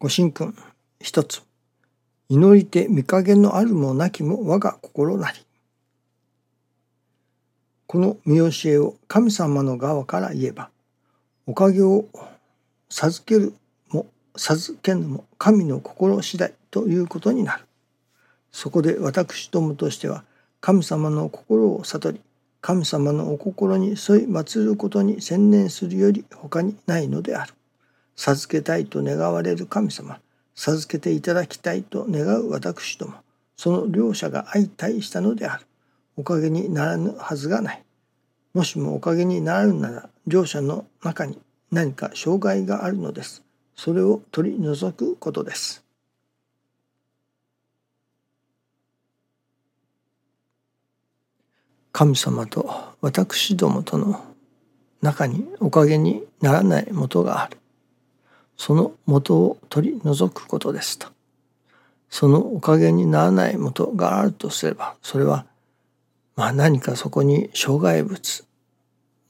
ご神君一つ祈りて見かげのあるもなきも我が心なりこの見教えを神様の側から言えばおかげを授けるも授けぬも神の心次第ということになるそこで私どもとしては神様の心を悟り神様のお心に沿い祀ることに専念するより他にないのである。授けたいと願われる神様、授けていただきたいと願う私ども、その両者が相対したのである。おかげにならぬはずがない。もしもおかげにならぬなら、両者の中に何か障害があるのです。それを取り除くことです。神様と私どもとの中におかげにならないもとがある。その元を取り除くことですと。そのおかげにならないもとがあるとすれば、それは、まあ何かそこに障害物、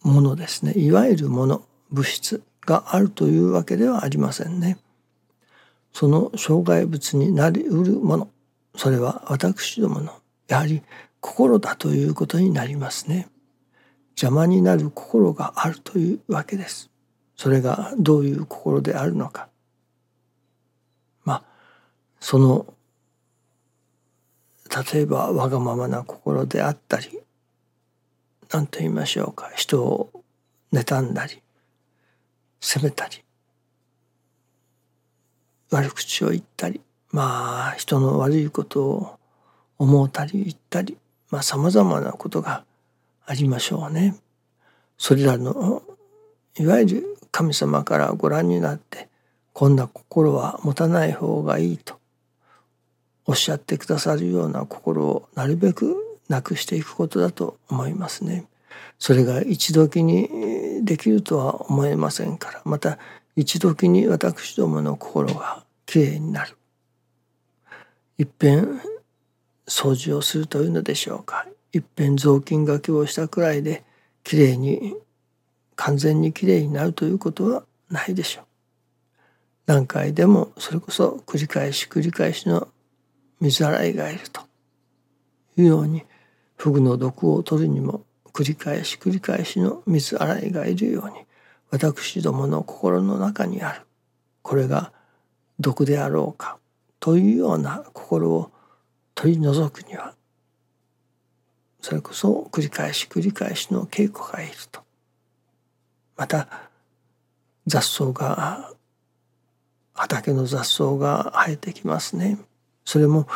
ものですね。いわゆるもの、物質があるというわけではありませんね。その障害物になりうるもの、それは私どもの、やはり心だということになりますね。邪魔になる心があるというわけです。それがどういう心であるのか。まあその例えばわがままな心であったり何と言いましょうか人を妬んだり責めたり悪口を言ったりまあ人の悪いことを思うたり言ったりまあ様々なことがありましょうね。それらのいわゆる神様からご覧になってこんな心は持たない方がいいとおっしゃってくださるような心をなるべくなくしていくことだと思いますね。それが一時にできるとは思えませんからまた一時に私どもの心がきれいになる。いっぺん掃除をするというのでしょうかいっぺん雑巾がけをしたくらいできれいに完全にきれいになるということはないでしょう。何回でもそれこそ繰り返し繰り返しの水洗いがいるというようにフグの毒を取るにも繰り返し繰り返しの水洗いがいるように私どもの心の中にあるこれが毒であろうかというような心を取り除くにはそれこそ繰り返し繰り返しの稽古がいるとまた雑草が畑の雑草が生えてきますね。それも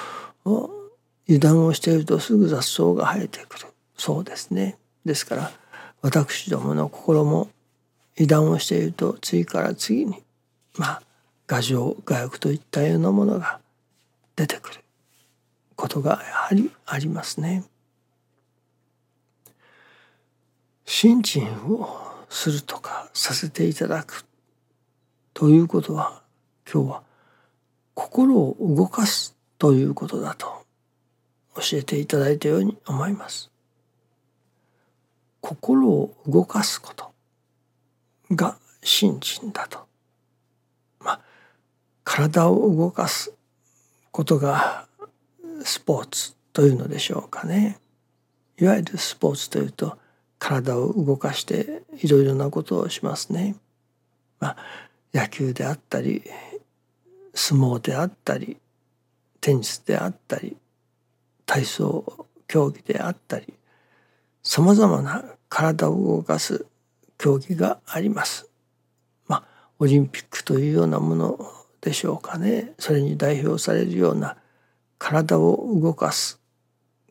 油断をしているとすぐ雑草が生えてくる。そうですね。ですから私どもの心も油断をしていると次から次にまあ牙城牙欲といったようなものが出てくる。ことがやはりありますね。信心をするとかさせていただくということは今日は心を動かすということだと教えていただいたように思います。心を動かすことが信心だと。まあ体を動かすことがスポーツというのでしょうかね。いわゆるスポーツというと体を動かしていろいろなことをしますね。まあ、野球であったり相撲であったりテニスであったり体操競技であったりさまざまな体を動かす競技があります。まあオリンピックというようなものでしょうかねそれに代表されるような体を動かす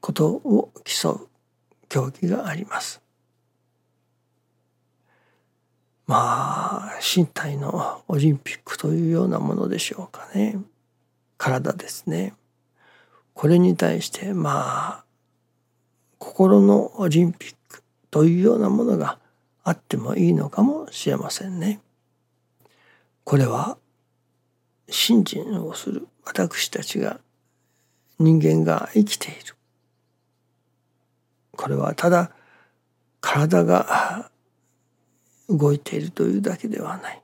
ことを競う競技があります。まあ身体のオリンピックというようなものでしょうかね体ですね。これに対してまあ心のオリンピックというようなものがあってもいいのかもしれませんね。これは信心をする私たちが人間が生きているこれはただ体が動いているというだけではない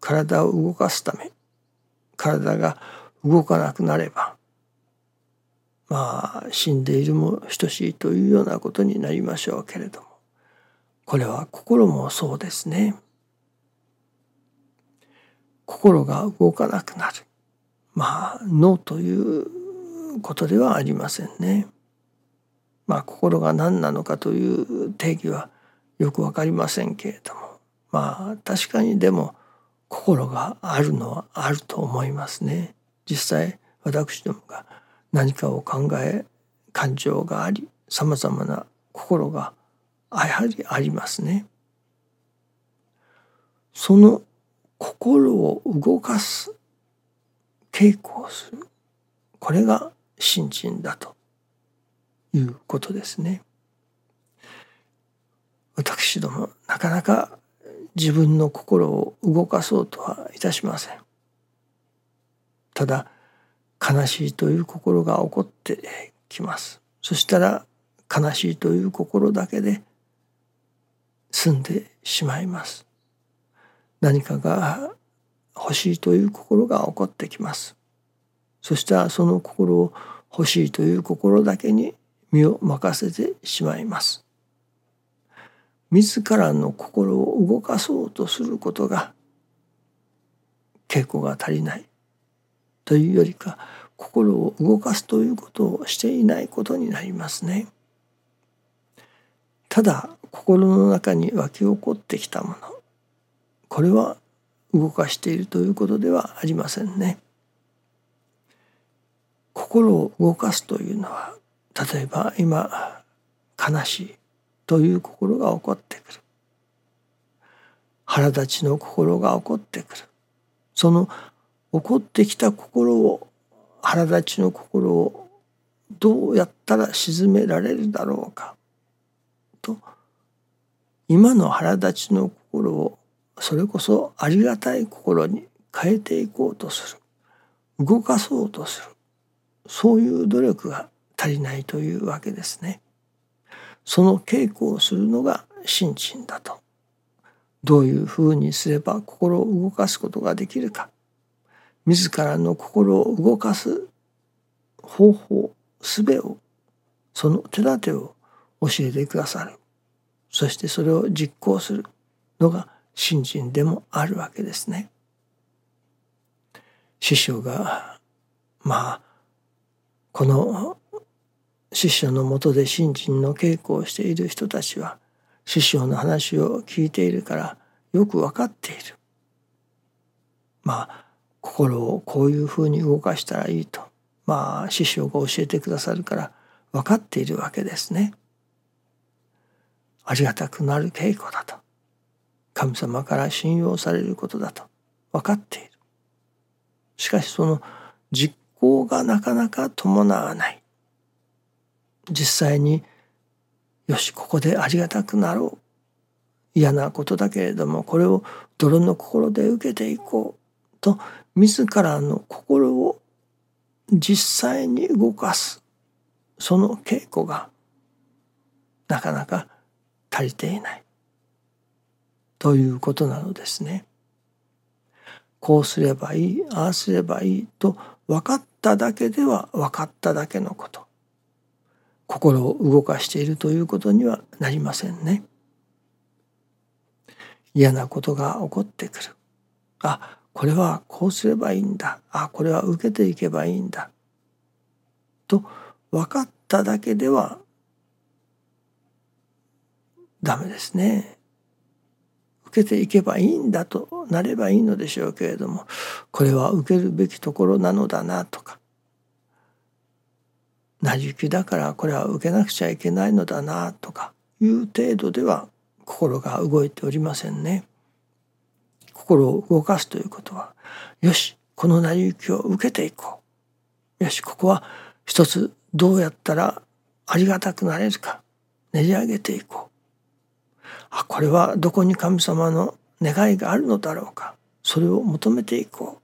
体を動かすため体が動かなくなればまあ死んでいるも等しいというようなことになりましょうけれどもこれは心もそうですね。心が動かなくなるまあ脳ということではありませんね。まあ心が何なのかという定義はよく分かりませんけれどもまあ確かにでも心があるのはあると思いますね。実際私どもが何かを考え感情がありさまざまな心がやはりありますね。その心を動かす稽古をするこれが信心だということですね。私どもなかなか自分の心を動かそうとはいたしません。ただ悲しいという心が起こってきます。そしたら悲しいという心だけで済んでしまいます。何かが欲しいという心が起こってきます。そしたらその心を欲しいという心だけに身を任せてしまいます。自らの心を動かそうとすることが稽古が足りないというよりか心を動かすということをしていないことになりますね。ただ心の中に湧き起こってきたものこれは動かしているということではありませんね。心を動かすというのは例えば今悲しいという心が起こってくる。腹立ちの心が起こってくる。その起こってきた心を腹立ちの心をどうやったら鎮められるだろうか。と今の腹立ちの心をそれこそありがたい心に変えていこうとする。動かそうとする。そういう努力が足りないというわけですね。その稽古をするのが心だと。どういうふうにすれば心を動かすことができるか。自らの心を動かす方法、術を、その手立てを教えてくださる。そしてそれを実行するのが信心でもあるわけですね。師匠がまあこの師匠のもとで信心の稽古をしている人たちは師匠の話を聞いているからよく分かっている。まあ心をこういうふうに動かしたらいいとまあ師匠が教えてくださるから分かっているわけですね。ありがたくなる稽古だと神様から信用されることだと分かっている。しかしその実行がなかなか伴わない実際によしここでありがたくなろう。嫌なことだけれどもこれを泥の心で受けていこうと自らの心を実際に動かす。その稽古がなかなか足りていない。ということなのですね。こうすればいいああすればいいと分かっただけでは分かっただけのこと。心を動かしているということにはなりませんね。嫌なことが起こってくる。あこれはこうすればいいんだあこれは受けていけばいいんだと分かっただけではダメですね。受けていけばいいんだとなればいいのでしょうけれどもこれは受けるべきところなのだなとか成り行きだからこれは受けなくちゃいけないのだなとかいう程度では心が動いておりませんね。心を動かすということはよしこの成り行きを受けていこう。よしここは一つどうやったらありがたくなれるか練り上げていこう。あこれはどこに神様の願いがあるのだろうかそれを求めていこう。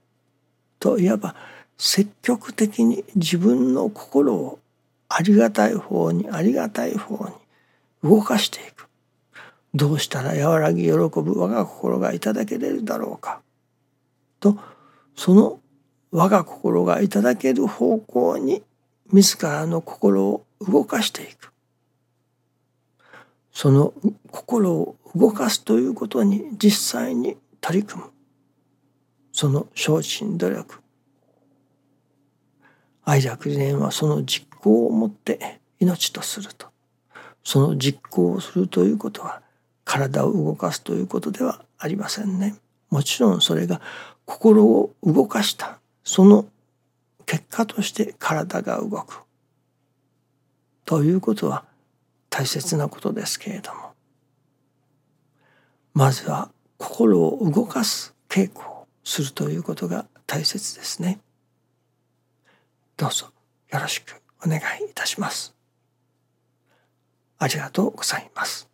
といわば積極的に自分の心をありがたい方にありがたい方に動かしていく。どうしたら和らぎ喜ぶ我が心がいただけれるだろうか。とその我が心がいただける方向に自らの心を動かしていく。その心を動かすということに実際に取り組む。その精進努力。愛楽理念はその実行をもって命とすると。その実行をするということは体を動かすということではありませんね。もちろんそれが心を動かした。その結果として体が動く。ということは大切なことですけれども。まずは心を動かす稽古をするということが大切ですね。どうぞよろしく。お願いいたします。ありがとうございます。